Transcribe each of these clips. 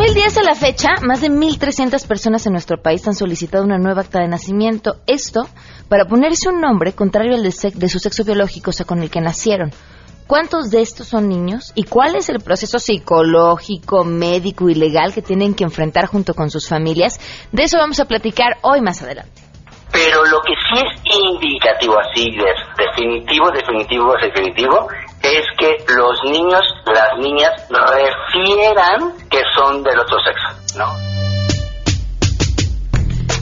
2010 a la fecha, más de 1.300 personas en nuestro país han solicitado una nueva acta de nacimiento. Esto para ponerse un nombre contrario al de, de su sexo biológico, o sea, con el que nacieron. ¿Cuántos de estos son niños? ¿Y cuál es el proceso psicológico, médico y legal que tienen que enfrentar junto con sus familias? De eso vamos a platicar hoy más adelante. Pero lo que sí es indicativo, así definitivo, definitivo, definitivo, es que los niños, las niñas refieran que son del otro sexo, ¿no?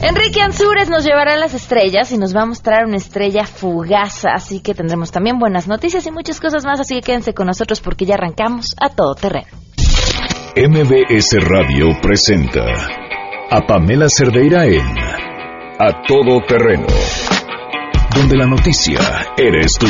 Enrique Ansures nos llevará a las estrellas y nos va a mostrar una estrella fugaz, así que tendremos también buenas noticias y muchas cosas más, así que quédense con nosotros porque ya arrancamos a todo terreno. MBS Radio presenta a Pamela Cerdeira en A Todo Terreno, donde la noticia eres tú.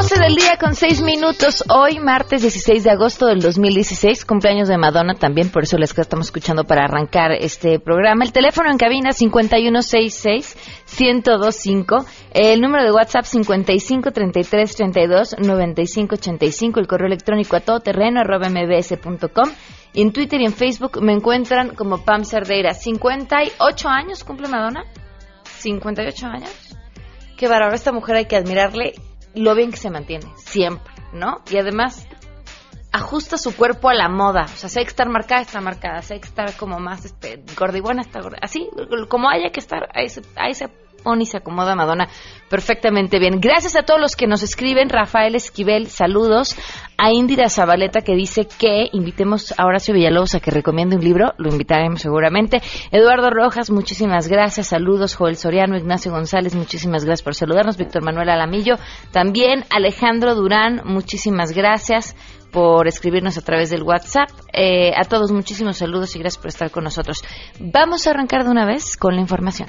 12 del día con 6 minutos. Hoy, martes 16 de agosto del 2016, cumpleaños de Madonna también, por eso les estamos escuchando para arrancar este programa. El teléfono en cabina 5166-1025. El número de WhatsApp 5533329585. El correo electrónico a todoterreno arroba mbs.com. En Twitter y en Facebook me encuentran como Pam Cerdeira. 58 años cumple Madonna. 58 años. Qué bárbaro, esta mujer hay que admirarle lo bien que se mantiene, siempre, ¿no? Y además ajusta su cuerpo a la moda, o sea, si hay que estar marcada, está marcada, si hay que estar como más este, gorda y buena, está gorda, así, como haya que estar, ahí se, ahí se y se acomoda Madonna perfectamente bien. Gracias a todos los que nos escriben. Rafael Esquivel, saludos. A Indira Zabaleta que dice que invitemos a Horacio Villalobos a que recomiende un libro. Lo invitaremos seguramente. Eduardo Rojas, muchísimas gracias. Saludos. Joel Soriano, Ignacio González, muchísimas gracias por saludarnos. Víctor Manuel Alamillo. También Alejandro Durán, muchísimas gracias por escribirnos a través del WhatsApp. Eh, a todos muchísimos saludos y gracias por estar con nosotros. Vamos a arrancar de una vez con la información.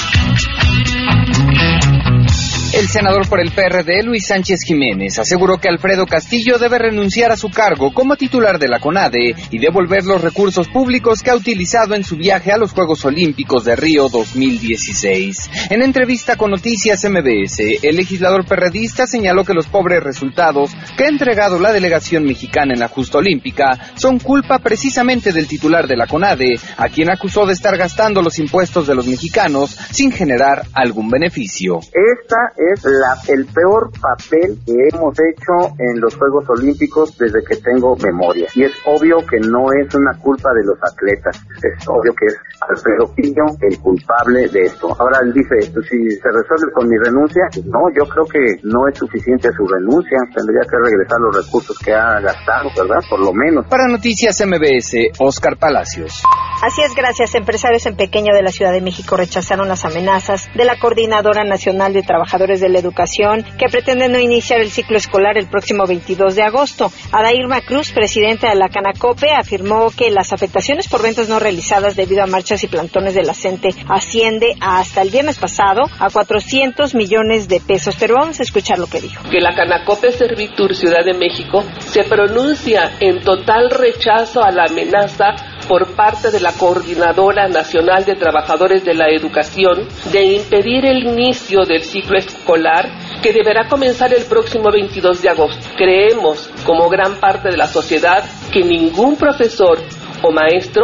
El senador por el PRD, Luis Sánchez Jiménez, aseguró que Alfredo Castillo debe renunciar a su cargo como titular de la CONADE y devolver los recursos públicos que ha utilizado en su viaje a los Juegos Olímpicos de Río 2016. En entrevista con Noticias MBS, el legislador perredista señaló que los pobres resultados que ha entregado la delegación mexicana en la justa olímpica son culpa precisamente del titular de la CONADE, a quien acusó de estar gastando los impuestos de los mexicanos sin generar algún beneficio. Esta es la, el peor papel que hemos hecho en los Juegos Olímpicos desde que tengo memoria. Y es obvio que no es una culpa de los atletas, es obvio que es Alfredo Pillo el culpable de esto. Ahora él dice, pues, si se resuelve con mi renuncia, no, yo creo que no es suficiente su renuncia, tendría que regresar los recursos que ha gastado, ¿verdad? Por lo menos. Para Noticias MBS, Oscar Palacios. Así es, gracias. Empresarios en pequeño de la Ciudad de México rechazaron las amenazas de la Coordinadora Nacional de Trabajadores de la Educación que pretenden no iniciar el ciclo escolar el próximo 22 de agosto. Adairma Cruz, presidenta de la Canacope, afirmó que las afectaciones por ventas no realizadas debido a marchas y plantones de la CENTE asciende hasta el viernes pasado a 400 millones de pesos. Pero vamos a escuchar lo que dijo. Que la Canacope Servitur Ciudad de México se pronuncia en total rechazo a la amenaza por parte de la Coordinadora Nacional de Trabajadores de la Educación de impedir el inicio del ciclo escolar que deberá comenzar el próximo 22 de agosto. Creemos, como gran parte de la sociedad, que ningún profesor o maestro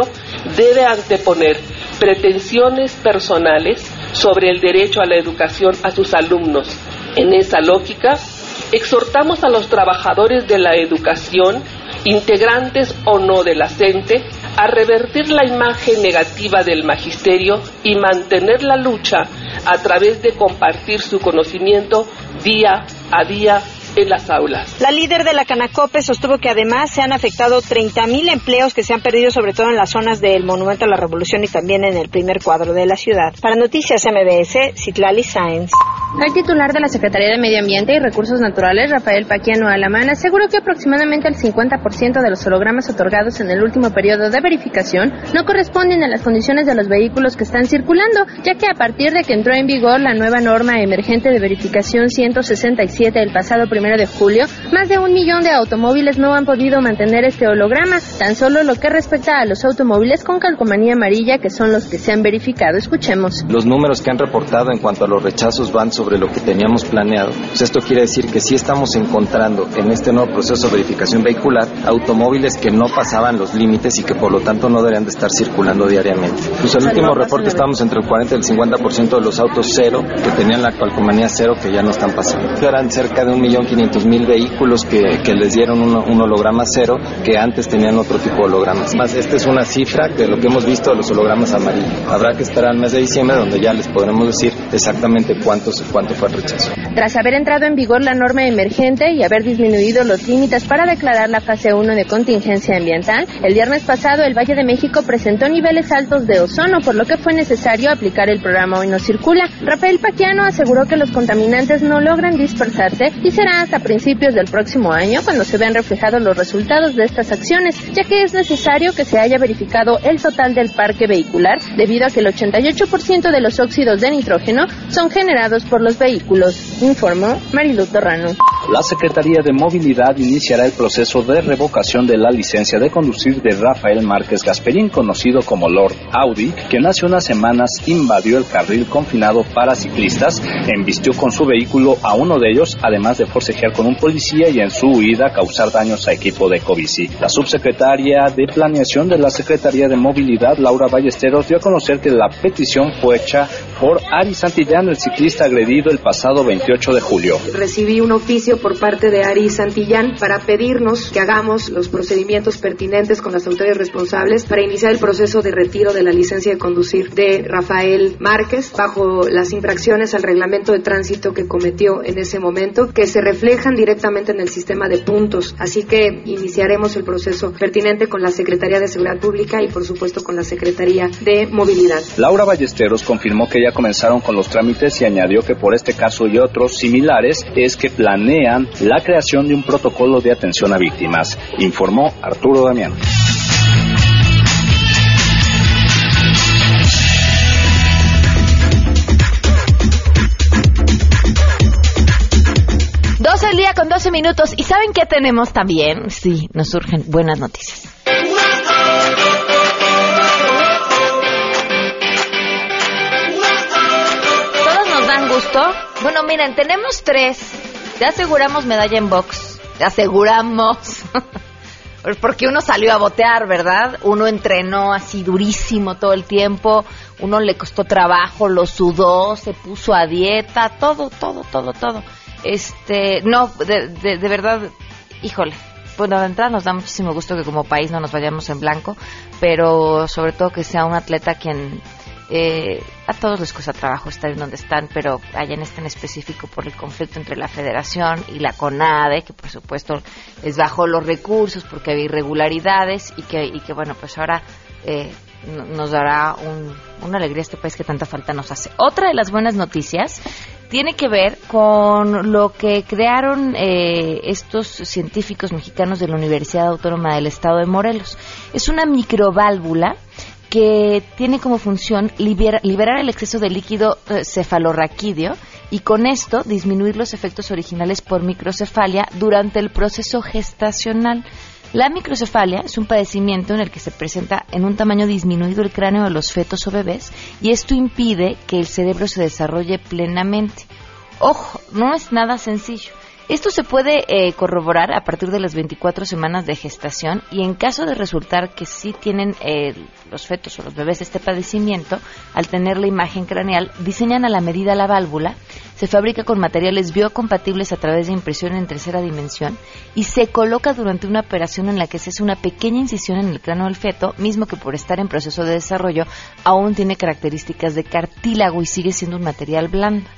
debe anteponer pretensiones personales sobre el derecho a la educación a sus alumnos. En esa lógica, exhortamos a los trabajadores de la educación, integrantes o no de la CENTE, a revertir la imagen negativa del magisterio y mantener la lucha a través de compartir su conocimiento día a día en las aulas. La líder de la Canacope sostuvo que además se han afectado 30.000 empleos que se han perdido sobre todo en las zonas del Monumento a la Revolución y también en el primer cuadro de la ciudad. Para Noticias MBS, Citlali Sáenz. El titular de la Secretaría de Medio Ambiente y Recursos Naturales, Rafael Paquiano Alamán, aseguró que aproximadamente el 50% de los hologramas otorgados en el último periodo de verificación no corresponden a las condiciones de los vehículos que están circulando, ya que a partir de que entró en vigor la nueva norma emergente de verificación 167 el pasado primero de julio, más de un millón de automóviles no han podido mantener este holograma, tan solo lo que respecta a los automóviles con calcomanía amarilla, que son los que se han verificado. Escuchemos. Los números que han reportado en cuanto a los rechazos van sobre lo que teníamos planeado. Pues esto quiere decir que sí estamos encontrando en este nuevo proceso de verificación vehicular automóviles que no pasaban los límites y que por lo tanto no deberían de estar circulando diariamente. Pues el último reporte estábamos entre el 40 y el 50% de los autos cero que tenían la calcomanía cero que ya no están pasando. Eran cerca de 1.500.000 vehículos que, que les dieron un, un, holograma cero que antes tenían otro tipo de hologramas. Más, esta es una cifra de lo que hemos visto de los hologramas amarillos. Habrá que esperar al mes de diciembre donde ya les podremos decir exactamente cuántos cuánto fue el rechazo. Tras haber entrado en vigor la norma emergente y haber disminuido los límites para declarar la fase 1 de contingencia ambiental, el viernes pasado el Valle de México presentó niveles altos de ozono, por lo que fue necesario aplicar el programa Hoy no circula. Rafael Paquiano aseguró que los contaminantes no logran dispersarse y será hasta principios del próximo año cuando se vean reflejados los resultados de estas acciones, ya que es necesario que se haya verificado el total del parque vehicular, debido a que el 88% de los óxidos de nitrógeno son generados por los vehículos, informó Marilu Torrano. La Secretaría de Movilidad iniciará el proceso de revocación de la licencia de conducir de Rafael Márquez Gasperín, conocido como Lord Audi, quien hace unas semanas invadió el carril confinado para ciclistas, embistió con su vehículo a uno de ellos, además de forcejear con un policía y en su huida causar daños a equipo de Covici. La subsecretaria de Planeación de la Secretaría de Movilidad, Laura Ballesteros, dio a conocer que la petición fue hecha por Ari Santillán, el ciclista agredido el pasado 28 de julio. Recibí un oficio por parte de Ari Santillán para pedirnos que hagamos los procedimientos pertinentes con las autoridades responsables para iniciar el proceso de retiro de la licencia de conducir de Rafael Márquez bajo las infracciones al reglamento de tránsito que cometió en ese momento, que se reflejan directamente en el sistema de puntos. Así que iniciaremos el proceso pertinente con la Secretaría de Seguridad Pública y por supuesto con la Secretaría de Movilidad. Laura Ballesteros confirmó que ya comenzaron con los trámites y añadió que por este caso y otros similares es que la creación de un protocolo de atención a víctimas, informó Arturo Damián. el día con 12 minutos. ¿Y saben qué tenemos también? Sí, nos surgen buenas noticias. Todos nos dan gusto. Bueno, miren, tenemos tres. Ya aseguramos medalla en box. Te aseguramos. Porque uno salió a botear, ¿verdad? Uno entrenó así durísimo todo el tiempo. Uno le costó trabajo, lo sudó, se puso a dieta, todo, todo, todo, todo. Este, no, de, de, de verdad, híjole. Bueno, de entrada nos da muchísimo gusto que como país no nos vayamos en blanco, pero sobre todo que sea un atleta quien eh, a todos les cuesta trabajo estar en donde están, pero allá en este en específico por el conflicto entre la Federación y la CONADE, que por supuesto les bajó los recursos porque había irregularidades y que, y que bueno, pues ahora eh, nos dará un, una alegría este país que tanta falta nos hace. Otra de las buenas noticias tiene que ver con lo que crearon eh, estos científicos mexicanos de la Universidad Autónoma del Estado de Morelos. Es una microválvula que tiene como función libera, liberar el exceso de líquido eh, cefalorraquídeo y con esto disminuir los efectos originales por microcefalia durante el proceso gestacional. La microcefalia es un padecimiento en el que se presenta en un tamaño disminuido el cráneo de los fetos o bebés y esto impide que el cerebro se desarrolle plenamente. Ojo, no es nada sencillo. Esto se puede eh, corroborar a partir de las 24 semanas de gestación y en caso de resultar que sí tienen eh, los fetos o los bebés este padecimiento, al tener la imagen craneal, diseñan a la medida la válvula, se fabrica con materiales biocompatibles a través de impresión en tercera dimensión y se coloca durante una operación en la que se hace una pequeña incisión en el cráneo del feto, mismo que por estar en proceso de desarrollo aún tiene características de cartílago y sigue siendo un material blando.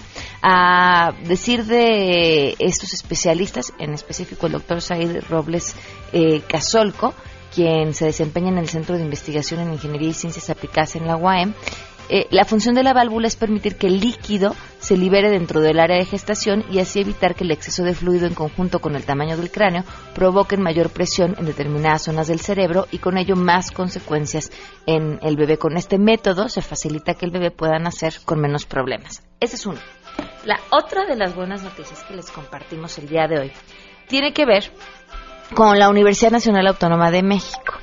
A decir de estos especialistas, en específico el doctor Said Robles eh, Casolco, quien se desempeña en el Centro de Investigación en Ingeniería y Ciencias Aplicadas en la UAM, eh, la función de la válvula es permitir que el líquido se libere dentro del área de gestación y así evitar que el exceso de fluido en conjunto con el tamaño del cráneo provoquen mayor presión en determinadas zonas del cerebro y con ello más consecuencias en el bebé. Con este método se facilita que el bebé pueda nacer con menos problemas. Ese es uno. La otra de las buenas noticias que les compartimos el día de hoy tiene que ver con la Universidad Nacional Autónoma de México.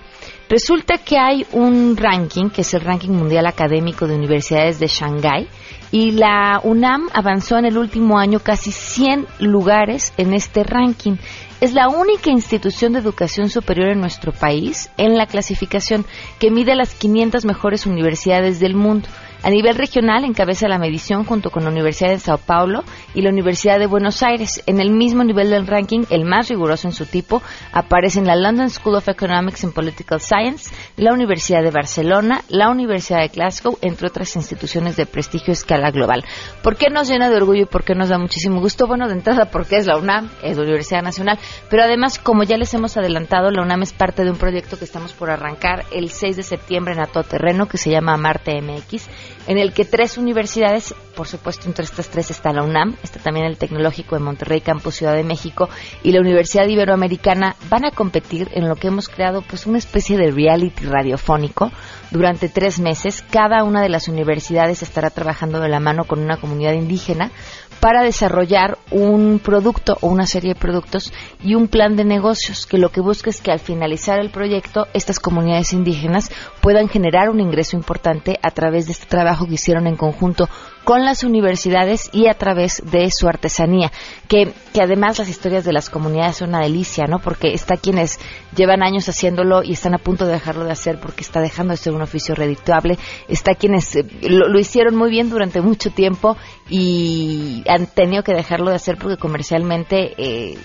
Resulta que hay un ranking, que es el ranking mundial académico de universidades de Shanghái, y la UNAM avanzó en el último año casi 100 lugares en este ranking. Es la única institución de educación superior en nuestro país en la clasificación que mide las 500 mejores universidades del mundo. A nivel regional encabeza la medición junto con la Universidad de Sao Paulo y la Universidad de Buenos Aires. En el mismo nivel del ranking, el más riguroso en su tipo, aparecen la London School of Economics and Political Science, la Universidad de Barcelona, la Universidad de Glasgow, entre otras instituciones de prestigio a escala global. ¿Por qué nos llena de orgullo y por qué nos da muchísimo gusto? Bueno, de entrada porque es la UNAM, es la Universidad Nacional, pero además, como ya les hemos adelantado, la UNAM es parte de un proyecto que estamos por arrancar el 6 de septiembre en Ato Terreno, que se llama Marte MX en el que tres universidades, por supuesto entre estas tres está la UNAM, está también el Tecnológico de Monterrey, Campus Ciudad de México y la Universidad Iberoamericana, van a competir en lo que hemos creado pues una especie de reality radiofónico durante tres meses. Cada una de las universidades estará trabajando de la mano con una comunidad indígena para desarrollar un producto o una serie de productos y un plan de negocios que lo que busca es que al finalizar el proyecto estas comunidades indígenas puedan generar un ingreso importante a través de este trabajo que hicieron en conjunto con las universidades y a través de su artesanía, que, que además las historias de las comunidades son una delicia, ¿no? Porque está quienes llevan años haciéndolo y están a punto de dejarlo de hacer porque está dejando de ser un oficio redituable, está quienes eh, lo, hicieron muy bien durante mucho tiempo y han tenido que dejarlo de hacer porque comercialmente eh,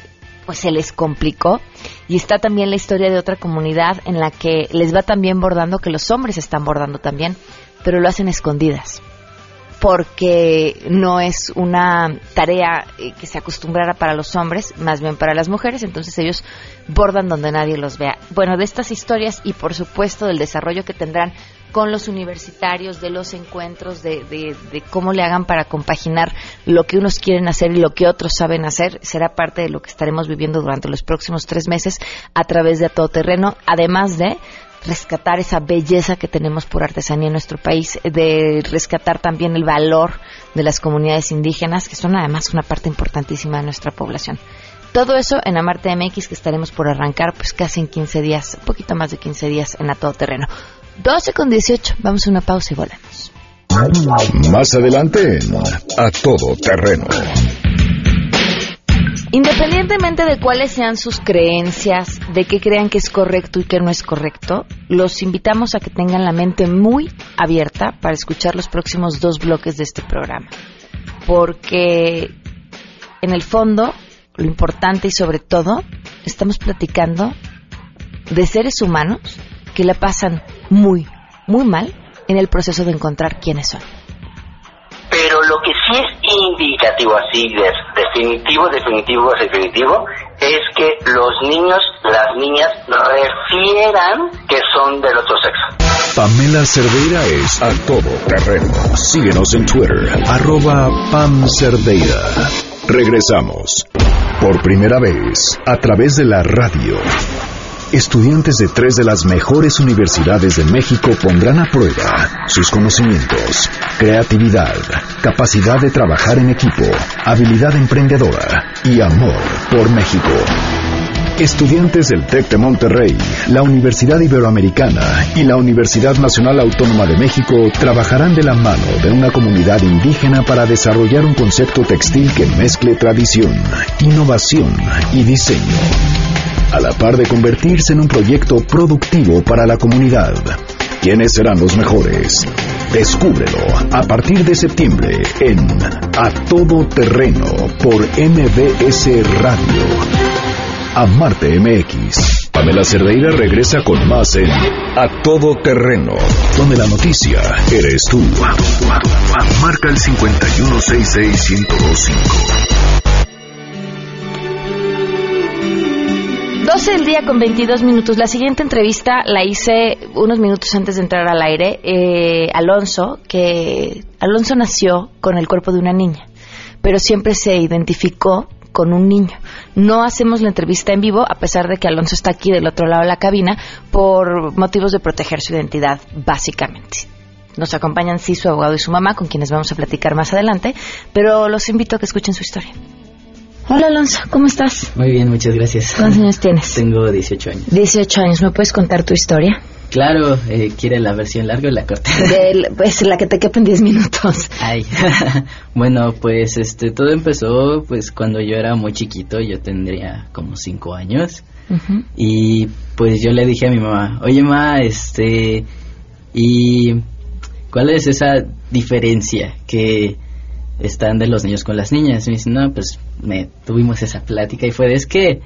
pues se les complicó. Y está también la historia de otra comunidad en la que les va también bordando que los hombres están bordando también pero lo hacen escondidas porque no es una tarea eh, que se acostumbrara para los hombres, más bien para las mujeres, entonces ellos bordan donde nadie los vea. Bueno, de estas historias y por supuesto del desarrollo que tendrán con los universitarios, de los encuentros, de, de, cómo le hagan para compaginar lo que unos quieren hacer y lo que otros saben hacer, será parte de lo que estaremos viviendo durante los próximos tres meses a través de todo terreno, además de rescatar esa belleza que tenemos por artesanía en nuestro país, de rescatar también el valor de las comunidades indígenas, que son además una parte importantísima de nuestra población. Todo eso en Amarte MX que estaremos por arrancar pues casi en 15 días, un poquito más de 15 días en A Todo Terreno. 12 con 18, vamos a una pausa y volvemos. Más adelante A Todo Terreno. Independientemente de cuáles sean sus creencias, de qué crean que es correcto y qué no es correcto, los invitamos a que tengan la mente muy abierta para escuchar los próximos dos bloques de este programa. Porque en el fondo, lo importante y sobre todo, estamos platicando de seres humanos que la pasan muy, muy mal en el proceso de encontrar quiénes son. Pero lo que sí es indicativo, así definitivo, definitivo, definitivo, es que los niños, las niñas, refieran que son del otro sexo. Pamela Cerdeira es a todo terreno. Síguenos en Twitter, arroba Pam Cerdeira. Regresamos. Por primera vez, a través de la radio estudiantes de tres de las mejores universidades de México pondrán a prueba sus conocimientos, creatividad, capacidad de trabajar en equipo, habilidad emprendedora y amor por México. Estudiantes del TEC de Monterrey, la Universidad Iberoamericana y la Universidad Nacional Autónoma de México trabajarán de la mano de una comunidad indígena para desarrollar un concepto textil que mezcle tradición, innovación y diseño a la par de convertirse en un proyecto productivo para la comunidad. ¿Quiénes serán los mejores? Descúbrelo a partir de septiembre en A Todo Terreno por MBS Radio. A Marte MX. Pamela Cerdeira regresa con más en A Todo Terreno, donde la noticia eres tú. Marca el 5166125. 12 del día con 22 minutos. La siguiente entrevista la hice unos minutos antes de entrar al aire. Eh, Alonso, que Alonso nació con el cuerpo de una niña, pero siempre se identificó con un niño. No hacemos la entrevista en vivo, a pesar de que Alonso está aquí del otro lado de la cabina, por motivos de proteger su identidad, básicamente. Nos acompañan sí su abogado y su mamá, con quienes vamos a platicar más adelante, pero los invito a que escuchen su historia. Hola Alonso, ¿cómo estás? Muy bien, muchas gracias. ¿Cuántos años tienes? Tengo 18 años. 18 años, ¿me puedes contar tu historia? Claro, eh, ¿quiere la versión larga o la corta? pues la que te quepa en 10 minutos. Ay, bueno, pues este, todo empezó pues cuando yo era muy chiquito, yo tendría como 5 años. Y pues yo le dije a mi mamá, oye mamá, este, ¿y cuál es esa diferencia que están de los niños con las niñas. Y me dice, no, pues me tuvimos esa plática y fue es que,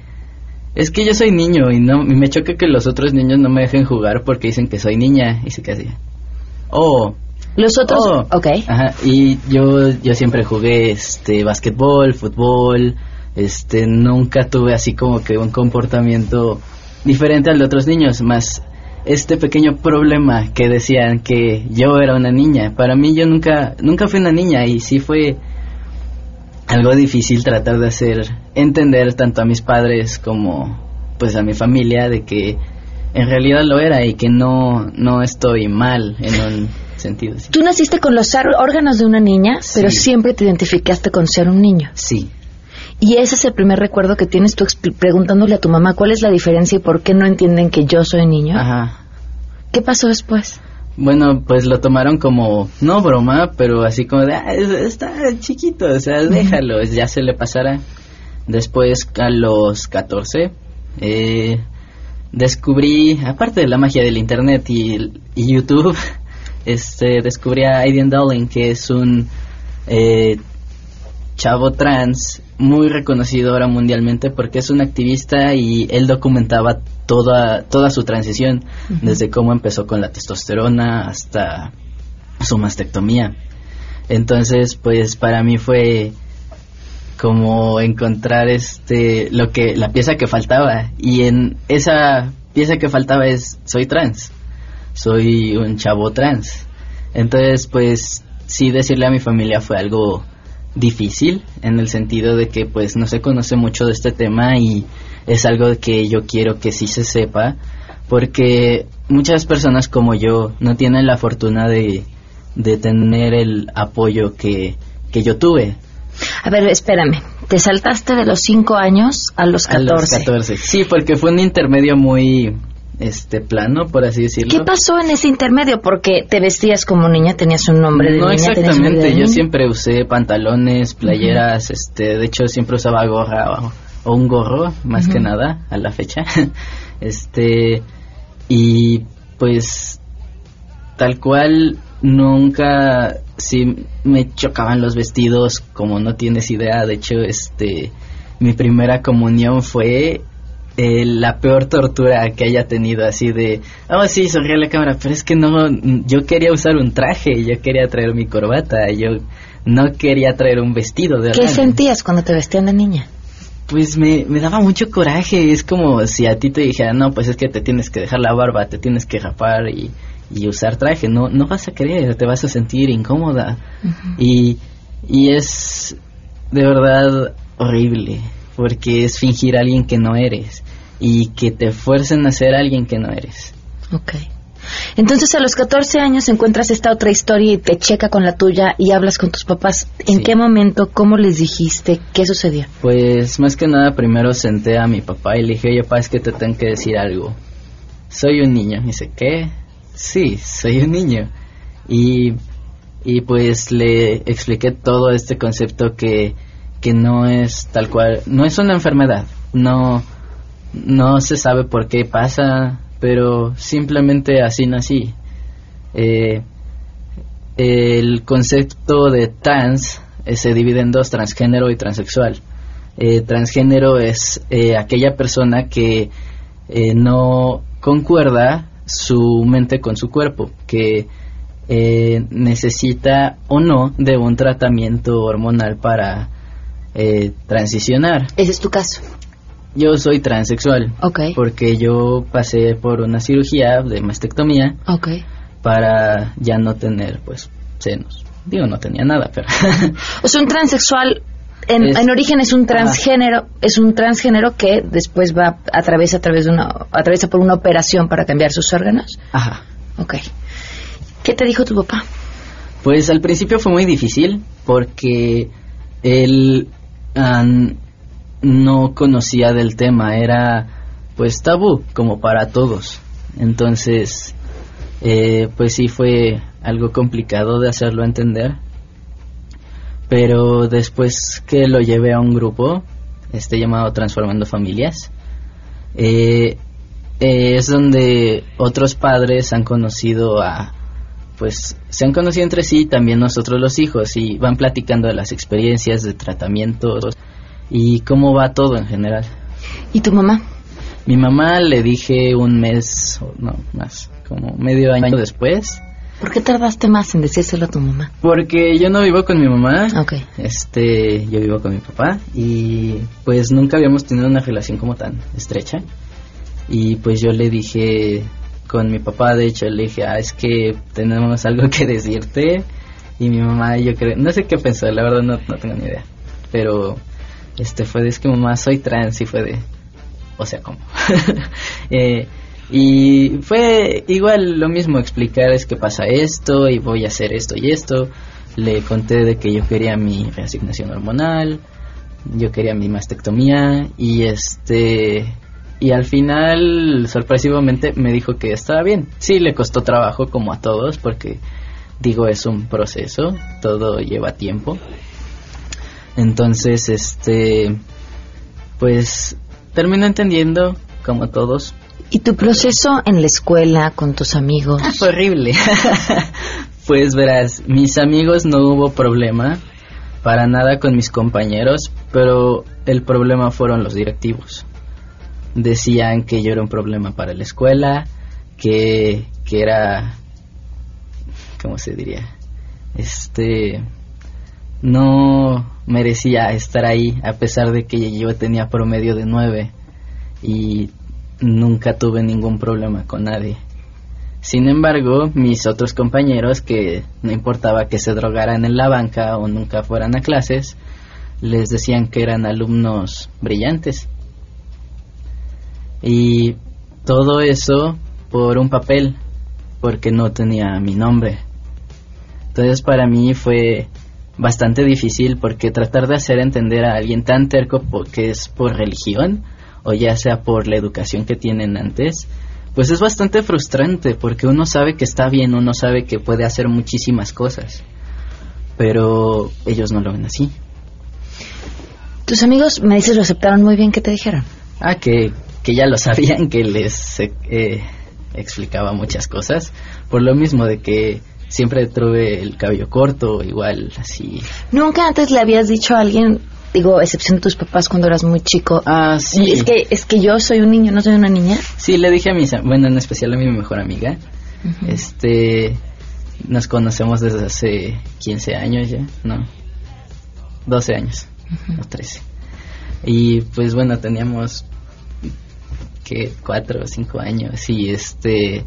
es que yo soy niño y no me choca que los otros niños no me dejen jugar porque dicen que soy niña. Y se quedó Oh. Los otros, oh. ok. Ajá, y yo, yo siempre jugué, este, básquetbol, fútbol, este, nunca tuve así como que un comportamiento diferente al de otros niños, más este pequeño problema que decían que yo era una niña. Para mí yo nunca, nunca fui una niña y sí fue algo difícil tratar de hacer entender tanto a mis padres como pues a mi familia de que en realidad lo era y que no, no estoy mal en un sentido. Tú naciste con los órganos de una niña, pero siempre te identificaste con ser un niño. Sí. Y ese es el primer recuerdo que tienes tú preguntándole a tu mamá cuál es la diferencia y por qué no entienden que yo soy niño. Ajá. ¿Qué pasó después? Bueno, pues lo tomaron como, no broma, pero así como de, ah, está chiquito, o sea, déjalo, ya se le pasará. Después, a los 14, eh, descubrí, aparte de la magia del Internet y, YouTube, este, descubrí a Aiden Dowling, que es un eh, chavo trans muy reconocido ahora mundialmente porque es un activista y él documentaba toda, toda su transición, desde cómo empezó con la testosterona hasta su mastectomía. Entonces, pues para mí fue como encontrar este lo que la pieza que faltaba y en esa pieza que faltaba es soy trans. Soy un chavo trans. Entonces, pues sí decirle a mi familia fue algo difícil en el sentido de que pues no se conoce mucho de este tema y es algo que yo quiero que sí se sepa porque muchas personas como yo no tienen la fortuna de, de tener el apoyo que, que yo tuve. A ver, espérame, te saltaste de los 5 años a los 14. A los 14, sí, porque fue un intermedio muy este plano, por así decirlo. ¿Qué pasó en ese intermedio? Porque te vestías como niña, tenías un nombre de no niña. No exactamente, yo siempre usé pantalones, playeras, este, de hecho siempre usaba gorra o, un gorro, más que nada, a la fecha. este, y pues tal cual nunca sí me chocaban los vestidos como no tienes idea, de hecho este mi primera comunión fue eh, la peor tortura que haya tenido, así de, oh sí, sonríe la cámara, pero es que no, yo quería usar un traje, yo quería traer mi corbata, yo no quería traer un vestido de ¿Qué sentías cuando te vestían de niña? Pues me, me daba mucho coraje, es como si a ti te dijera, no, pues es que te tienes que dejar la barba, te tienes que rapar y, y usar traje, no, no vas a querer, te vas a sentir incómoda. y, y es de verdad horrible, porque es fingir a alguien que no eres y que te fuercen a ser alguien que no eres. Ok. Entonces a los 14 años encuentras esta otra historia y te checa con la tuya y hablas con tus papás. ¿En qué momento? ¿Cómo les dijiste? ¿Qué sucedió? Pues más que nada primero senté a mi papá y le dije, oye papá, es que te tengo que decir algo. Soy un niño. Y dice, ¿qué? Sí, soy un niño. Y, y pues le expliqué todo este concepto que, que no es tal cual, no es una enfermedad, no no se sabe por qué pasa, pero simplemente así nací. Eh, el concepto de trans eh, se divide en dos, transgénero y transexual. Eh, transgénero es aquella persona que no concuerda su mente con su cuerpo, que necesita o no de un tratamiento hormonal para transicionar. Ese es tu caso. yo soy transexual. Ok. Porque yo pasé por una cirugía de mastectomía Ok. para ya no tener, pues, senos. Digo, no tenía nada, pero... O sea, un transexual en, Es- en origen es un transgénero, es un transgénero que después va a través a través de una atraviesa por una operación para cambiar sus órganos. Ajá. Ok. ¿Qué te dijo tu papá? Pues al principio fue muy difícil porque él no conocía del tema, era pues tabú como para todos. Entonces, eh, pues sí fue algo complicado de hacerlo entender. Pero después que lo llevé a un grupo, este llamado Transformando Familias, eh, eh, es donde otros padres han conocido a, pues se han conocido entre sí, también nosotros los hijos, y van platicando de las experiencias, de tratamientos y cómo va todo en general. ¿Y tu mamá? Mi mamá le dije un mes, no, más, como medio año después, ¿Por qué tardaste más en decírselo a tu mamá? porque yo no vivo con mi mamá, Ok. este, yo vivo con mi papá y pues nunca habíamos tenido una relación como tan estrecha y pues yo le dije con mi papá, de hecho le dije, ah, es que tenemos algo que decirte y mi mamá, yo creo, no sé qué pensó, la verdad no, no tengo ni idea, pero este fue es que mamá soy trans y fue de, o sea, ¿cómo? Eh, y fue igual lo mismo explicar es que pasa esto y voy a hacer esto y esto. Le conté de que yo quería mi reasignación hormonal, yo quería mi mastectomía y este y al final sorpresivamente me dijo que estaba bien. Sí le costó trabajo como a todos porque digo es un proceso, todo lleva tiempo. Entonces, este pues termino entendiendo como todos ¿Y tu proceso en la escuela con tus amigos? fue horrible. pues verás, mis amigos no hubo problema para nada con mis compañeros, pero el problema fueron los directivos. Decían que yo era un problema para la escuela, que, que era, ¿cómo se diría? Este, no merecía estar ahí a pesar de que yo tenía promedio de nueve y nunca tuve ningún problema con nadie. Sin embargo, mis otros compañeros, que no importaba que se drogaran en la banca o nunca fueran a clases, les decían que eran alumnos brillantes. Y todo eso por un papel, porque no tenía mi nombre. Entonces para mí fue bastante difícil porque tratar de hacer entender a alguien tan terco po- que es por religión o ya sea por la educación que tienen antes, pues es bastante frustrante porque uno sabe que está bien, uno sabe que puede hacer muchísimas cosas, pero ellos no lo ven así. Tus amigos, me dices, lo aceptaron muy bien. ¿Qué te dijeron? Ah, que, que ya lo sabían, que les eh, explicaba muchas cosas, por lo mismo de que siempre tuve el cabello corto, igual así. ¿Nunca antes le habías dicho a alguien, digo, excepción de tus papás cuando eras muy chico? Ah, sí. Es que, es que yo soy un niño, no soy una niña. Sí, le dije a mis, bueno, en especial a mi mejor amiga, este, nos conocemos desde hace 15 años ya, no, 12 años, o 13. Y pues bueno, teníamos que 4 o 5 años y este,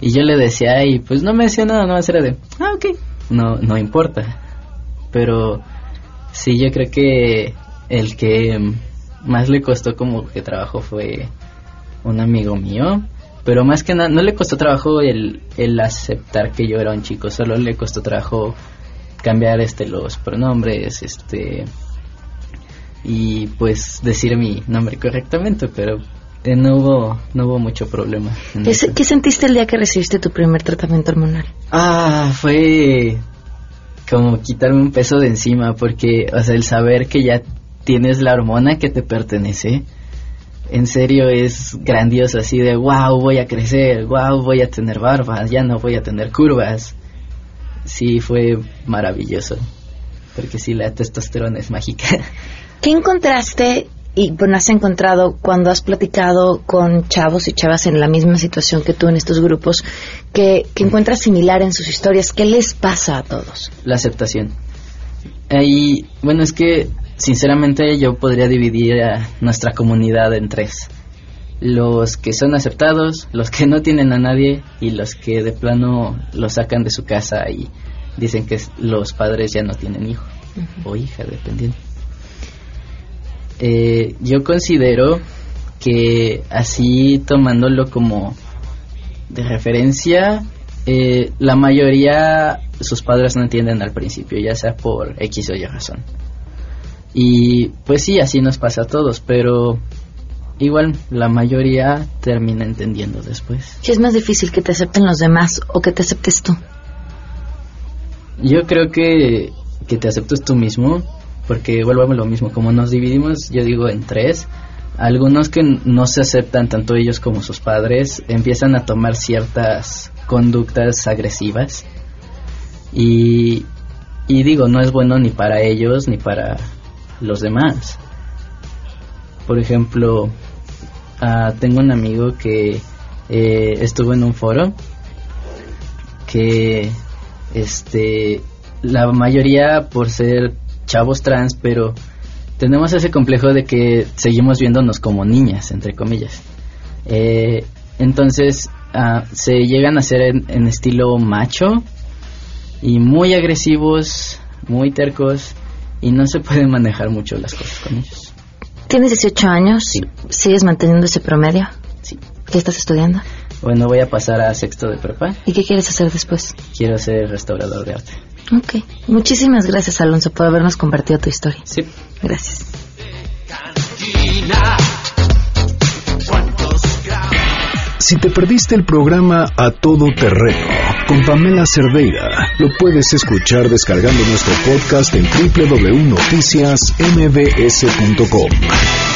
y yo le decía, y pues no me decía nada, no era de, ah, ok, no, no importa. Pero sí, yo creo que el que más le costó como que trabajo fue un amigo mío, pero más que nada no le costó trabajo el, el aceptar que yo era un chico, solo le costó trabajo cambiar este los pronombres, este y pues decir mi nombre correctamente, pero eh, no hubo no hubo mucho problema. ¿Qué, se- qué sentiste el día que recibiste tu primer tratamiento hormonal? Ah, fue como quitarme un peso de encima porque, o sea, el saber que ya tienes la hormona que te pertenece, en serio es grandioso, así de, wow, voy a crecer, wow, voy a tener barbas, ya no voy a tener curvas. Sí, fue maravilloso, porque sí, la testosterona es mágica. ¿Qué encontraste y bueno, has encontrado cuando has platicado con chavos y chavas en la misma situación que tú en estos grupos que, que encuentras similar en sus historias? ¿Qué les pasa a todos? la aceptación. Ahí, bueno, es que sinceramente yo podría dividir a nuestra comunidad en tres. Los que son aceptados, los que no tienen a nadie y los que de plano lo sacan de su casa y dicen que los padres ya no tienen hijo o hija, dependiendo. Eh, yo considero que así tomándolo como de referencia, eh, la mayoría sus padres no entienden al principio, ya sea por X o Y razón. Y pues sí, así nos pasa a todos, pero igual la mayoría termina entendiendo después. ¿Qué es más difícil que te acepten los demás o que te aceptes tú? Yo creo que, que te aceptes tú mismo, porque vuelvo a lo mismo, como nos dividimos, yo digo en tres, algunos que no se aceptan tanto ellos como sus padres empiezan a tomar ciertas conductas agresivas y, y digo, no es bueno ni para ellos ni para los demás. Por ejemplo, ah, tengo un amigo que eh, estuvo en un foro que este la mayoría por ser chavos trans, pero tenemos ese complejo de que seguimos viéndonos como niñas, entre comillas. Eh, entonces ah, se llegan a ser en, estilo macho y muy agresivos, muy tercos y no se pueden manejar mucho las cosas con ellos. ¿Tienes 18 años? ¿Sigues manteniendo ese promedio? Sí. ¿Qué estás estudiando? Bueno, voy a pasar a sexto de prepa. ¿Y qué quieres hacer después? Quiero ser restaurador de arte. Ok. Muchísimas gracias, Alonso, por habernos compartido tu historia. Sí. Gracias. Si te perdiste el programa A Todo Terreno con Pamela Cerdeira, lo puedes escuchar descargando nuestro podcast en www.noticiasmbs.com.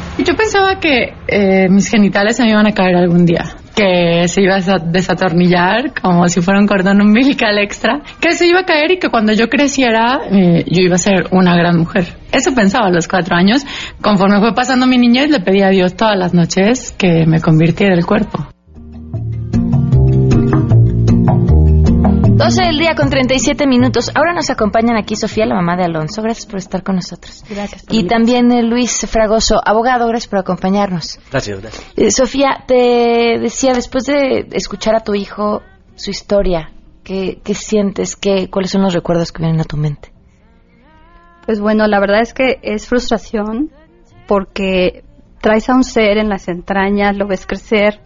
Yo pensaba que eh, mis genitales se me iban a caer algún día que se iba a desatornillar como si fuera un cordón umbilical extra, que se iba a caer y que cuando yo creciera eh, yo iba a ser una gran mujer. Eso pensaba a los cuatro años. Conforme fue pasando mi niñez le pedí a Dios todas las noches que me convirtiera el cuerpo. 12 del día con 37 minutos. Ahora nos acompañan aquí Sofía, la mamá de Alonso. Gracias por estar con nosotros. Gracias. y también eh, Luis Fragoso, abogado. Gracias por acompañarnos. Gracias, gracias. Eh, Sofía, te decía, después de escuchar a tu hijo, su historia, ¿qué, qué sientes? Qué, ¿Cuáles son los recuerdos que vienen a tu mente? Pues bueno, la verdad es que es frustración porque traes a un ser en las entrañas, lo ves crecer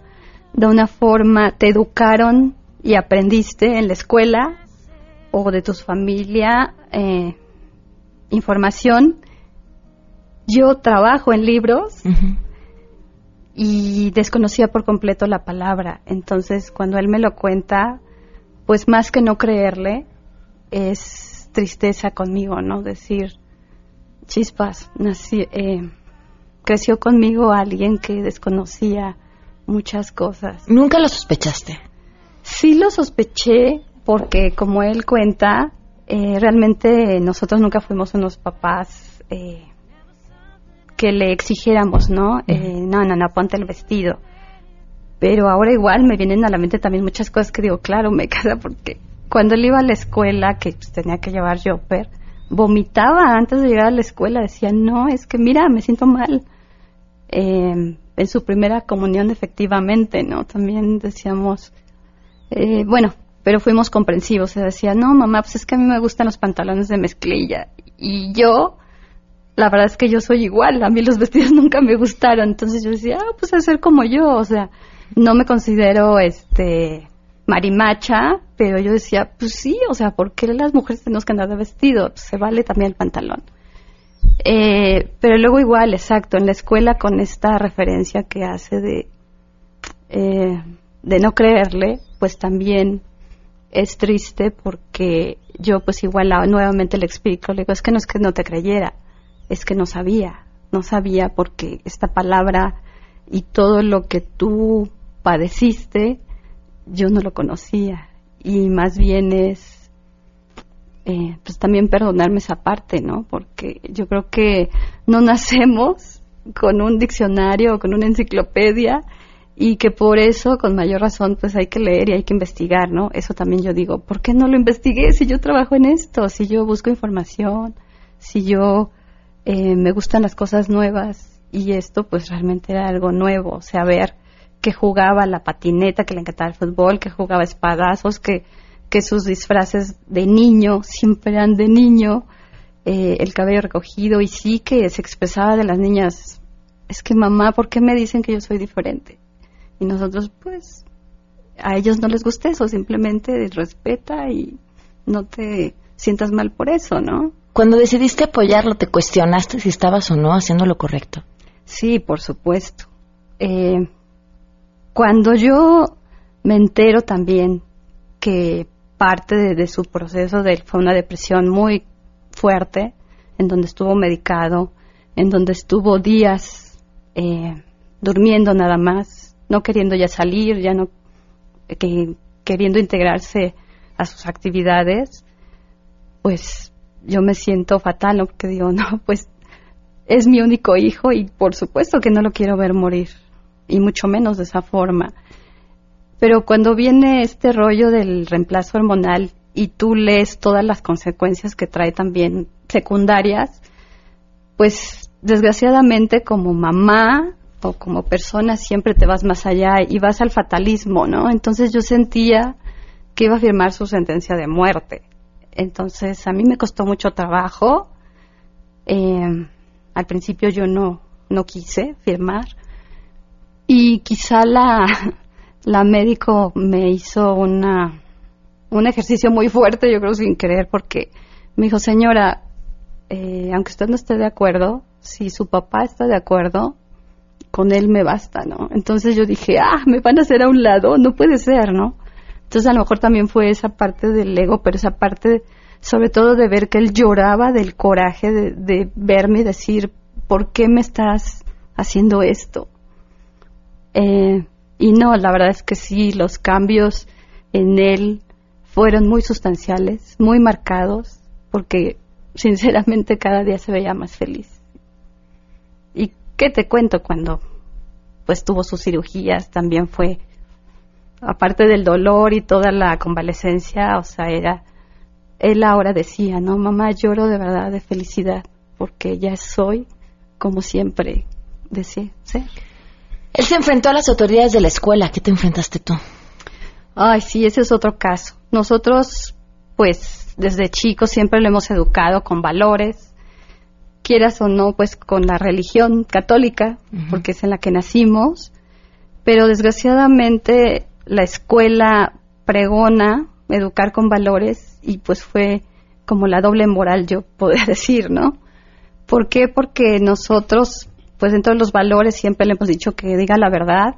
de una forma, te educaron y aprendiste en la escuela o de tu familia eh, información. Yo trabajo en libros y desconocía por completo la palabra. Entonces, cuando él me lo cuenta, pues más que no creerle, es tristeza conmigo, ¿no? Decir, chispas, nací, eh, creció conmigo alguien que desconocía muchas cosas. ¿Nunca lo sospechaste? Sí lo sospeché porque, como él cuenta, eh, realmente nosotros nunca fuimos unos papás eh, que le exigiéramos, ¿no? Eh, no, no, no, ponte el vestido. Pero ahora igual me vienen a la mente también muchas cosas que digo, claro, me casa porque cuando él iba a la escuela, que pues, tenía que llevar Jopper, vomitaba antes de llegar a la escuela, decía, no, es que mira, me siento mal. en su primera comunión, efectivamente, ¿no? También decíamos, eh, bueno, pero fuimos comprensivos. Se decía, no, mamá, pues es que a mí me gustan los pantalones de mezclilla. Y yo, la verdad es que yo soy igual. A mí los vestidos nunca me gustaron. Entonces yo decía, ah, pues a ser como yo. O sea, no me considero, este, marimacha, pero yo decía, pues sí, o sea, ¿por qué las mujeres tenemos que andar de vestido? Pues se vale también el pantalón. Eh, pero luego igual, exacto, en la escuela con esta referencia que hace de, eh, de no creerle, pues también es triste porque yo pues igual nuevamente le explico, le digo, es que no es que no te creyera, es que no sabía, no sabía porque esta palabra y todo lo que tú padeciste, yo no lo conocía y más bien es eh, pues también perdonarme esa parte, ¿no? Porque yo creo que no nacemos con un diccionario o con una enciclopedia y que por eso, con mayor razón, pues hay que leer y hay que investigar, ¿no? Eso también yo digo, ¿por qué no lo investigué si yo trabajo en esto? Si yo busco información, si yo eh, me gustan las cosas nuevas y esto pues realmente era algo nuevo, o sea, ver que jugaba la patineta, que le encantaba el fútbol, que jugaba espadazos, que, que sus disfraces de niño siempre eran de niño, eh, el cabello recogido y sí que se expresaba de las niñas, es que mamá, ¿por qué me dicen que yo soy diferente? Y nosotros, pues, a ellos no les gusta eso, simplemente respeta y no te sientas mal por eso, ¿no? Cuando decidiste apoyarlo, ¿te cuestionaste si estabas o no haciendo lo correcto? Sí, por supuesto. Eh, cuando yo me entero también que parte de, su proceso de, fue una depresión muy fuerte, en donde estuvo medicado, en donde estuvo días eh, durmiendo nada más, no queriendo ya salir, ya no que, queriendo integrarse a sus actividades, pues yo me siento fatal, ¿no? Porque digo, no, pues es mi único hijo y por supuesto que no lo quiero ver morir, y mucho menos de esa forma. Pero cuando viene este rollo del reemplazo hormonal y tú lees todas las consecuencias que trae también secundarias, pues desgraciadamente como mamá como persona siempre te vas más allá y vas al fatalismo, ¿no? Entonces yo sentía que iba a firmar su sentencia de muerte. Entonces a mí me costó mucho trabajo. Eh, al principio yo no, no quise firmar. Y quizá la, la médico me hizo una, un ejercicio muy fuerte, yo creo sin querer, porque me dijo, señora, eh, aunque usted no esté de acuerdo, si su papá está de acuerdo, con él me basta, ¿no? Entonces yo dije, ah, me van a hacer a un lado, no puede ser, ¿no? Entonces a lo mejor también fue esa parte del ego, pero esa parte sobre todo de ver que él lloraba del coraje de, verme y decir, ¿por qué me estás haciendo esto? Eh, y no, la verdad es que sí, los cambios en él fueron muy sustanciales, muy marcados, porque sinceramente cada día se veía más feliz. ¿Qué te cuento cuando pues tuvo sus cirugías? También fue, aparte del dolor y toda la convalecencia, o sea, era, él ahora decía, no, mamá, lloro de verdad de felicidad, porque ya soy como siempre decía ser. Él se enfrentó a las autoridades de la escuela, ¿qué te enfrentaste tú? Ay, sí, ese es otro caso. Nosotros, pues, desde chicos siempre lo hemos educado con valores, quieras o no, pues con la religión católica, porque es en la que nacimos, pero desgraciadamente la escuela pregona educar con valores y pues fue como la doble moral, yo podría decir, ¿no? ¿Por qué? Porque nosotros, pues dentro de los valores siempre le hemos dicho que diga la verdad.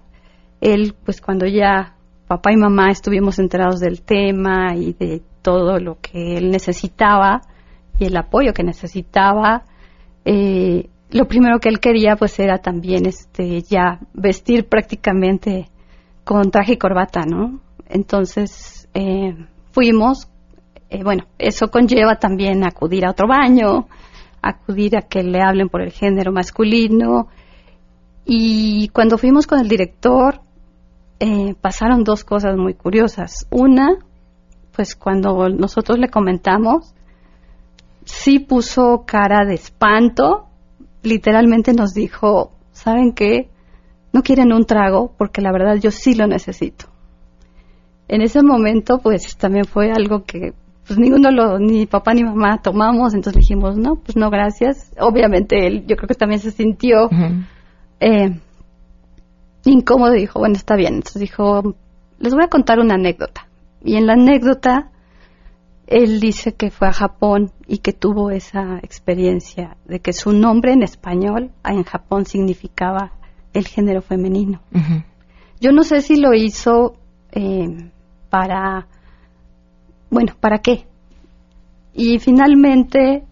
Él, pues cuando ya papá y mamá estuvimos enterados del tema y de todo lo que él necesitaba y el apoyo que necesitaba, eh, lo primero que él quería pues era también este ya vestir prácticamente con traje y corbata, ¿no? Entonces eh, fuimos, eh, bueno, eso conlleva también acudir a otro baño, acudir a que le hablen por el género masculino. Y cuando fuimos con el director, pasaron dos cosas muy curiosas. Una, pues cuando nosotros le comentamos, sí puso cara de espanto, literalmente nos dijo, ¿saben qué? No quieren un trago porque la verdad yo sí lo necesito. En ese momento pues también fue algo que pues ninguno lo, ni papá ni mamá tomamos, entonces dijimos, no, pues no, gracias. Obviamente él, yo creo que también se sintió eh, incómodo y dijo, bueno, está bien. Entonces dijo, les voy a contar una anécdota. Y en la anécdota él dice que fue a Japón y que tuvo esa experiencia de que su nombre en español en Japón significaba el género femenino. Yo no sé si lo hizo eh, para, bueno, ¿para qué? Y finalmente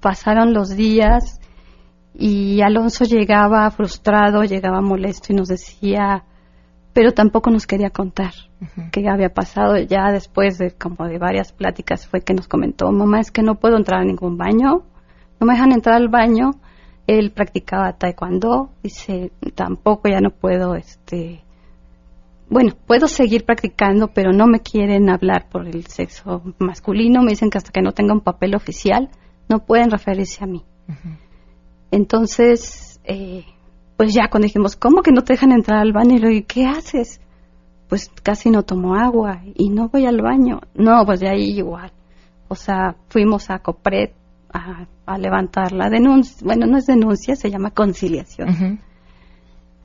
pasaron los días y Alonso llegaba frustrado, llegaba molesto y nos decía, pero tampoco nos quería contar qué había pasado. Ya después de como de varias pláticas fue que nos comentó, mamá, es que no puedo entrar a ningún baño, no me dejan entrar al baño Él practicaba taekwondo, dice, tampoco ya no puedo, este, bueno, puedo seguir practicando, pero no me quieren hablar por el sexo masculino, me dicen que hasta que no tenga un papel oficial, no pueden referirse a mí. Entonces, eh, pues ya cuando dijimos, ¿cómo que no te dejan entrar al baño? Y le digo, ¿qué haces? Pues casi no tomo agua y no voy al baño. No, pues de ahí igual. O sea, fuimos a Copret a, a levantar la denuncia. Bueno, no es denuncia, se llama conciliación.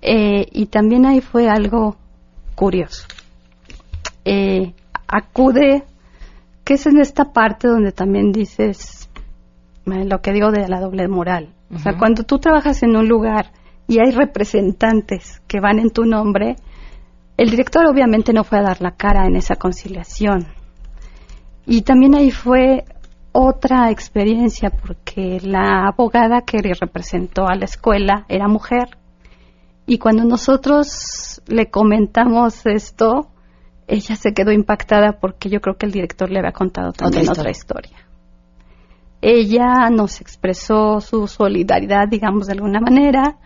Eh, y también ahí fue algo curioso. Eh, acude, que es en esta parte donde también dices eh, lo que digo de la doble moral. O sea, cuando tú trabajas en un lugar y hay representantes que van en tu nombre, el director obviamente no fue a dar la cara en esa conciliación. Y también ahí fue otra experiencia porque la abogada que representó a la escuela era mujer. Y cuando nosotros le comentamos esto, ella se quedó impactada porque yo creo que el director le había contado también Otra otra historia. Ella nos expresó su solidaridad, digamos, de alguna manera.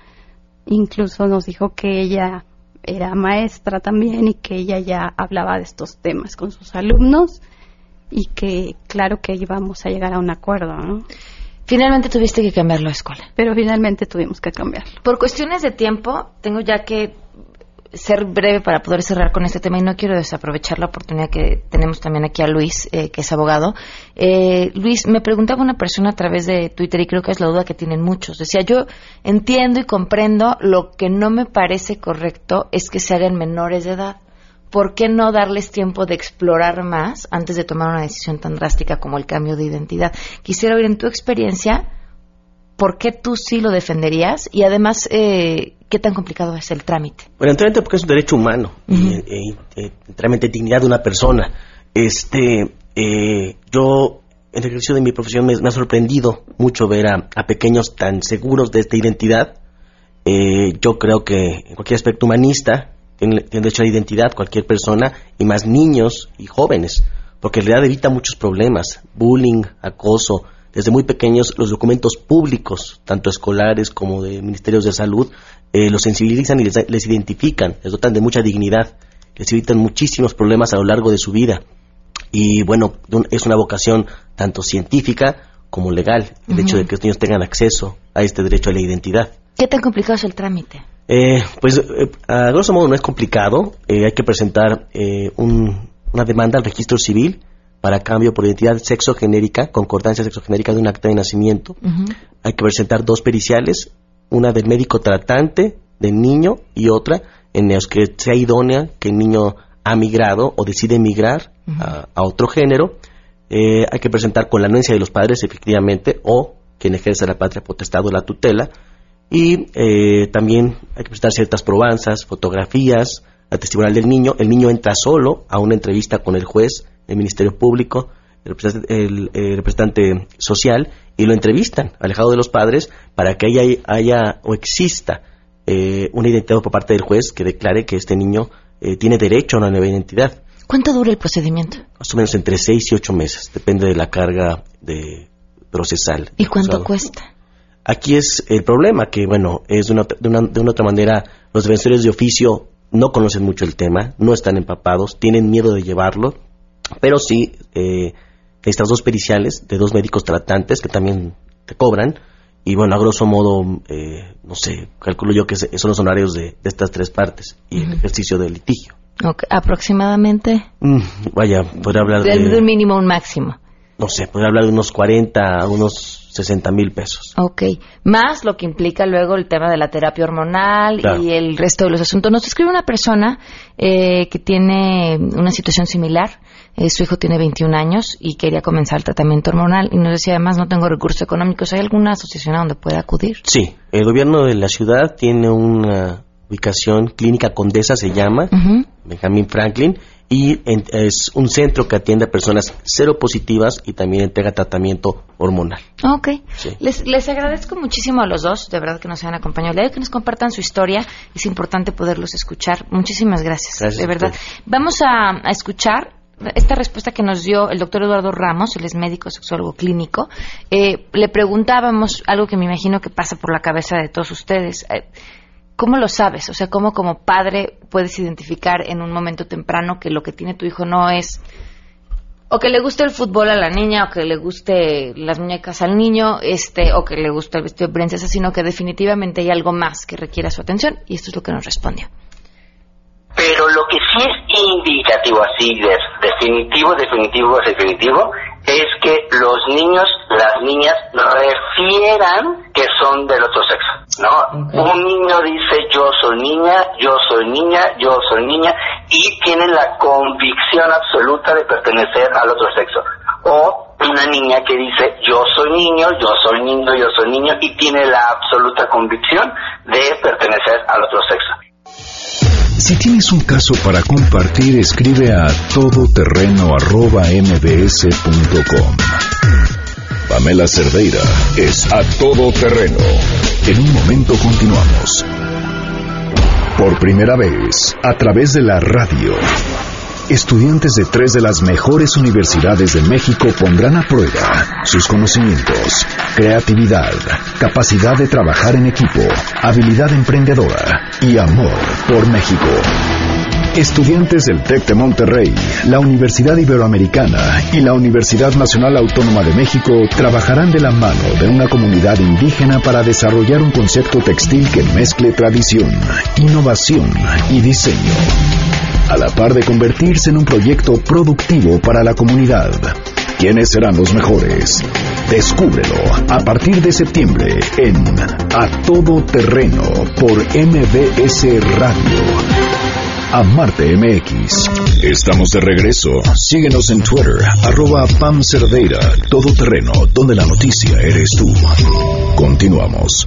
Incluso nos dijo que ella era maestra también y que ella ya hablaba de estos temas con sus alumnos y que claro que íbamos a llegar a un acuerdo, ¿no? Finalmente tuviste que cambiar la escuela. Pero finalmente tuvimos que cambiarlo. Por cuestiones de tiempo, tengo ya que ser breve para poder cerrar con este tema y no quiero desaprovechar la oportunidad que tenemos también aquí a Luis, eh, que es abogado. Eh, Luis, me preguntaba una persona a través de Twitter y creo que es la duda que tienen muchos. Decía, yo entiendo y comprendo, lo que no me parece correcto es que se hagan menores de edad. ¿Por qué no darles tiempo de explorar más antes de tomar una decisión tan drástica como el cambio de identidad? Quisiera oír en tu experiencia por qué tú sí lo defenderías y además eh, qué tan complicado es el trámite. Bueno, enteramente porque es un derecho humano, y, eh, eh, enteramente dignidad de una persona. Este, eh, yo, en el ejercicio de mi profesión, me, me ha sorprendido mucho ver a, a pequeños tan seguros de esta identidad. Eh, yo creo que en cualquier aspecto humanista tiene, tiene derecho a la identidad cualquier persona, y más niños y jóvenes, porque en realidad evita muchos problemas, bullying, acoso. Desde muy pequeños los documentos públicos, tanto escolares como de ministerios de salud, eh, los sensibilizan y les, les identifican, les dotan de mucha dignidad, les evitan muchísimos problemas a lo largo de su vida. Y bueno, es una vocación tanto científica como legal, el hecho de que los niños tengan acceso a este derecho a la identidad. ¿Qué tan complicado es el trámite? Eh, pues eh, a grosso modo no es complicado, eh, hay que presentar eh, un- una demanda al registro civil para cambio por identidad sexogenérica, concordancia sexogenérica de un acta de nacimiento. Hay que presentar dos periciales, una del médico tratante del niño y otra en los que sea idónea que el niño ha migrado o decide migrar a, a otro género. Eh, hay que presentar con la anuencia de los padres, efectivamente, o quien ejerce la patria potestad o la tutela. Y eh, también hay que presentar ciertas probanzas, fotografías, la testimonial del niño. El niño entra solo a una entrevista con el juez, el Ministerio Público, el representante, el, el representante social, y lo entrevistan, alejado de los padres, para que haya, haya o exista eh, una identidad por parte del juez que declare que este niño eh, tiene derecho a una nueva identidad. ¿Cuánto dura el procedimiento? Más o menos entre seis y ocho meses, depende de la carga de procesal. ¿Y cuánto cuesta? Aquí es el problema, que bueno, es de una, de una, de una otra manera, los defensores de oficio no conocen mucho el tema, no están empapados, tienen miedo de llevarlo, pero sí, eh, estas dos periciales de dos médicos tratantes que también te cobran, y bueno, a grosso modo, eh, no sé, calculo yo que son los honorarios de, de estas tres partes y el ejercicio del litigio. Aproximadamente. Mm, vaya, podría hablar De, un mínimo un máximo. no sé, podría hablar de unos 40 a unos 60 mil pesos. Ok. Más lo que implica luego el tema de la terapia hormonal Claro. y el resto de los asuntos. Nos escribe una persona eh, que tiene una situación similar. Eh, su hijo tiene 21 años y quería comenzar el tratamiento hormonal y nos decía además no tengo recursos económicos. ¿Hay alguna asociación a donde pueda acudir? Sí, el gobierno de la ciudad tiene una ubicación clínica Condesa, se llama, Benjamin Franklin, y en- es un centro que atiende a personas cero positivas y también entrega tratamiento hormonal. Ok. Sí. Les, les agradezco muchísimo a los dos, de verdad que nos hayan acompañado. Le que nos compartan su historia. Es importante poderlos escuchar. Muchísimas gracias, Gracias de verdad. Vamos a, a escuchar esta respuesta que nos dio el doctor Eduardo Ramos, él es médico sexólogo clínico, eh, le preguntábamos algo que me imagino que pasa por la cabeza de todos ustedes. Eh, ¿Cómo lo sabes? O sea, ¿cómo como padre puedes identificar en un momento temprano que lo que tiene tu hijo no es o que le guste el fútbol a la niña, o que le guste las muñecas al niño, este, o que le guste el vestido de princesa, sino que definitivamente hay algo más que requiera su atención, y esto es lo que nos respondió. Pero lo que sí es indicativo, así, de, definitivo, definitivo, definitivo, es que los niños, las niñas, refieran que son del otro sexo, ¿no? Un niño dice yo soy niña, yo soy niña, yo soy niña, y tienen la convicción absoluta de pertenecer al otro sexo. O una niña que dice yo soy niño, yo soy niño, yo soy niño, y tiene la absoluta convicción de pertenecer al otro sexo. Si tienes un caso para compartir, escribe a todoterreno.mbs.com. Pamela Cerdeira es a todoterreno. En un momento continuamos. Por primera vez, a través de la radio. Estudiantes de tres de las mejores universidades de México pondrán a prueba sus conocimientos, creatividad, capacidad de trabajar en equipo, habilidad emprendedora y amor por México. Estudiantes del TEC de Monterrey, la Universidad Iberoamericana y la Universidad Nacional Autónoma de México trabajarán de la mano de una comunidad indígena para desarrollar un concepto textil que mezcle tradición, innovación y diseño a la par de convertirse en un proyecto productivo para la comunidad. ¿Quiénes serán los mejores? Descúbrelo a partir de septiembre en A Todo Terreno por MBS Radio. Amarte MX. Estamos de regreso. Síguenos en Twitter, arroba Pam Cerdeira, Todo Terreno, donde la noticia eres tú. Continuamos.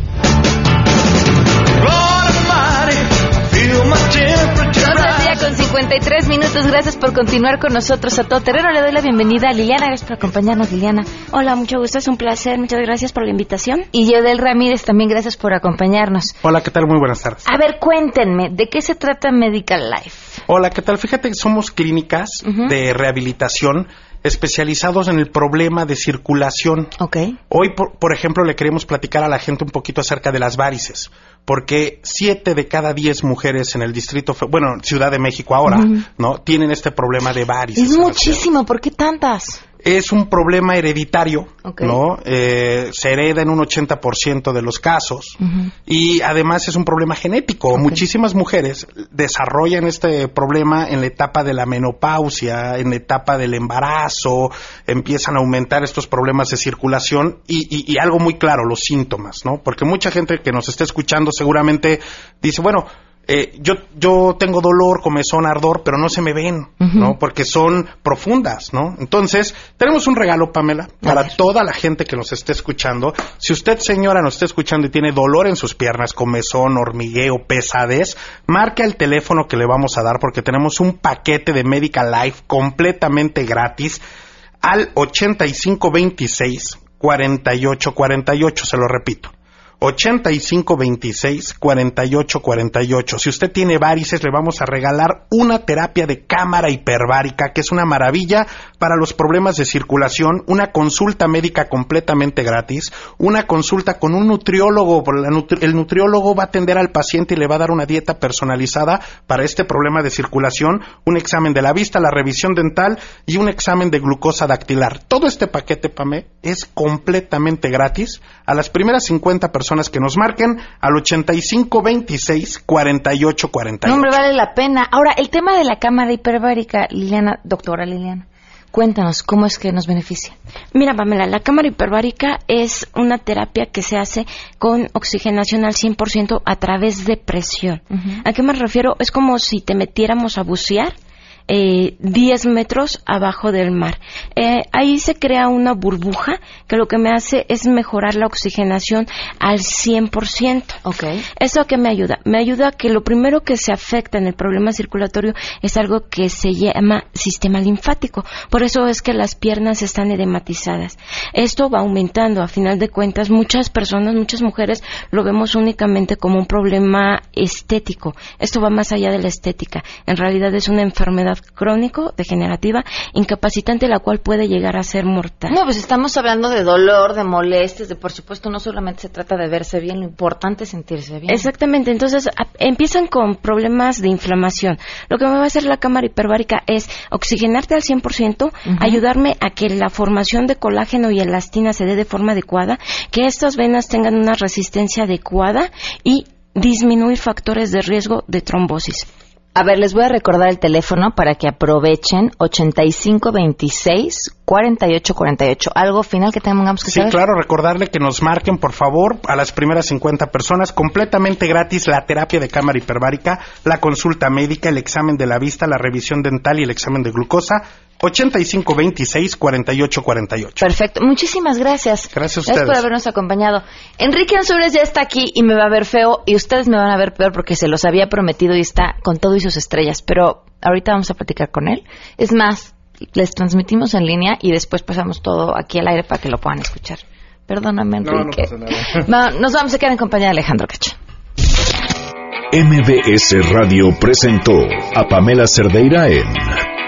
53 minutos. Gracias por continuar con nosotros a todo terreno. Le doy la bienvenida a Liliana. Gracias por acompañarnos, Liliana. Hola, mucho gusto. Es un placer. Muchas gracias por la invitación. Y Yodel Ramírez, también gracias por acompañarnos. Hola, ¿qué tal? Muy buenas tardes. A ver, cuéntenme, ¿de qué se trata Medical Life? Hola, ¿qué tal? Fíjate que somos clínicas de rehabilitación especializados en el problema de circulación. Ok. Hoy, por, por, ejemplo, le queremos platicar a la gente un poquito acerca de las varices, porque siete de cada diez mujeres en el distrito, bueno, Ciudad de México ahora, uh -huh. ¿no? Tienen este problema de varices. Es muchísimo, ¿por qué tantas? Es un problema hereditario, okay. ¿no? Eh, se hereda en un 80% de los casos uh -huh. y además es un problema genético. Okay. Muchísimas mujeres desarrollan este problema en la etapa de la menopausia, en la etapa del embarazo, empiezan a aumentar estos problemas de circulación y, y, y algo muy claro, los síntomas, ¿no? Porque mucha gente que nos está escuchando seguramente dice, bueno, eh, yo, yo tengo dolor, comezón, ardor, pero no se me ven, uh -huh. ¿no? Porque son profundas, ¿no? Entonces, tenemos un regalo, Pamela, para toda la gente que nos esté escuchando. Si usted, señora, nos está escuchando y tiene dolor en sus piernas, comezón, hormigueo, pesadez, marque el teléfono que le vamos a dar porque tenemos un paquete de Medical Life completamente gratis al 8526 4848, se lo repito. 8526 4848. Si usted tiene varices, le vamos a regalar una terapia de cámara hiperbárica, que es una maravilla para los problemas de circulación, una consulta médica completamente gratis, una consulta con un nutriólogo. El nutriólogo va a atender al paciente y le va a dar una dieta personalizada para este problema de circulación, un examen de la vista, la revisión dental y un examen de glucosa dactilar. Todo este paquete, Pame, es completamente gratis a las primeras 50 personas que nos marquen al 8526 4848. No, hombre, vale la pena. Ahora, el tema de la cámara hiperbárica, Liliana, doctora Liliana. Cuéntanos, ¿cómo es que nos beneficia? Mira, Pamela, la cámara hiperbárica es una terapia que se hace con oxigenación al 100% a través de presión. Uh -huh. ¿A qué me refiero? Es como si te metiéramos a bucear eh, 10 metros abajo del mar. Eh, ahí se crea una burbuja que lo que me hace es mejorar la oxigenación al 100%. Okay. ¿Eso qué me ayuda? Me ayuda a que lo primero que se afecta en el problema circulatorio es algo que se llama sistema linfático. Por eso es que las piernas están edematizadas. Esto va aumentando. A final de cuentas, muchas personas, muchas mujeres lo vemos únicamente como un problema estético. Esto va más allá de la estética. En realidad es una enfermedad enfermedad crónico, degenerativa, incapacitante, la cual puede llegar a ser mortal. No, pues estamos hablando de dolor, de molestias, de por supuesto no solamente se trata de verse bien, lo importante es sentirse bien. Exactamente, entonces empiezan con problemas de inflamación. Lo que me va a hacer la cámara hiperbárica es oxigenarte al 100%, ayudarme a que la formación de colágeno y elastina se dé de forma adecuada, que estas venas tengan una resistencia adecuada y disminuir factores de riesgo de trombosis. A ver, les voy a recordar el teléfono para que aprovechen 8526 4848. ¿Algo final que tengamos que saber? Sí, claro, recordarle que nos marquen, por favor, a las primeras 50 personas, completamente gratis la terapia de cámara hiperbárica, la consulta médica, el examen de la vista, la revisión dental y el examen de glucosa 8526-4848. Perfecto, muchísimas gracias. Gracias a ustedes. Gracias por habernos acompañado. Enrique Ansures ya está aquí y me va a ver feo y ustedes me van a ver peor porque se los había prometido y está con todo y sus estrellas, pero ahorita vamos a platicar con él. Es más, les transmitimos en línea y después pasamos todo aquí al aire para que lo puedan escuchar. Perdóname, Enrique. nos vamos a quedar en compañía de Alejandro Cacha. MBS Radio presentó a Pamela Cerdeira en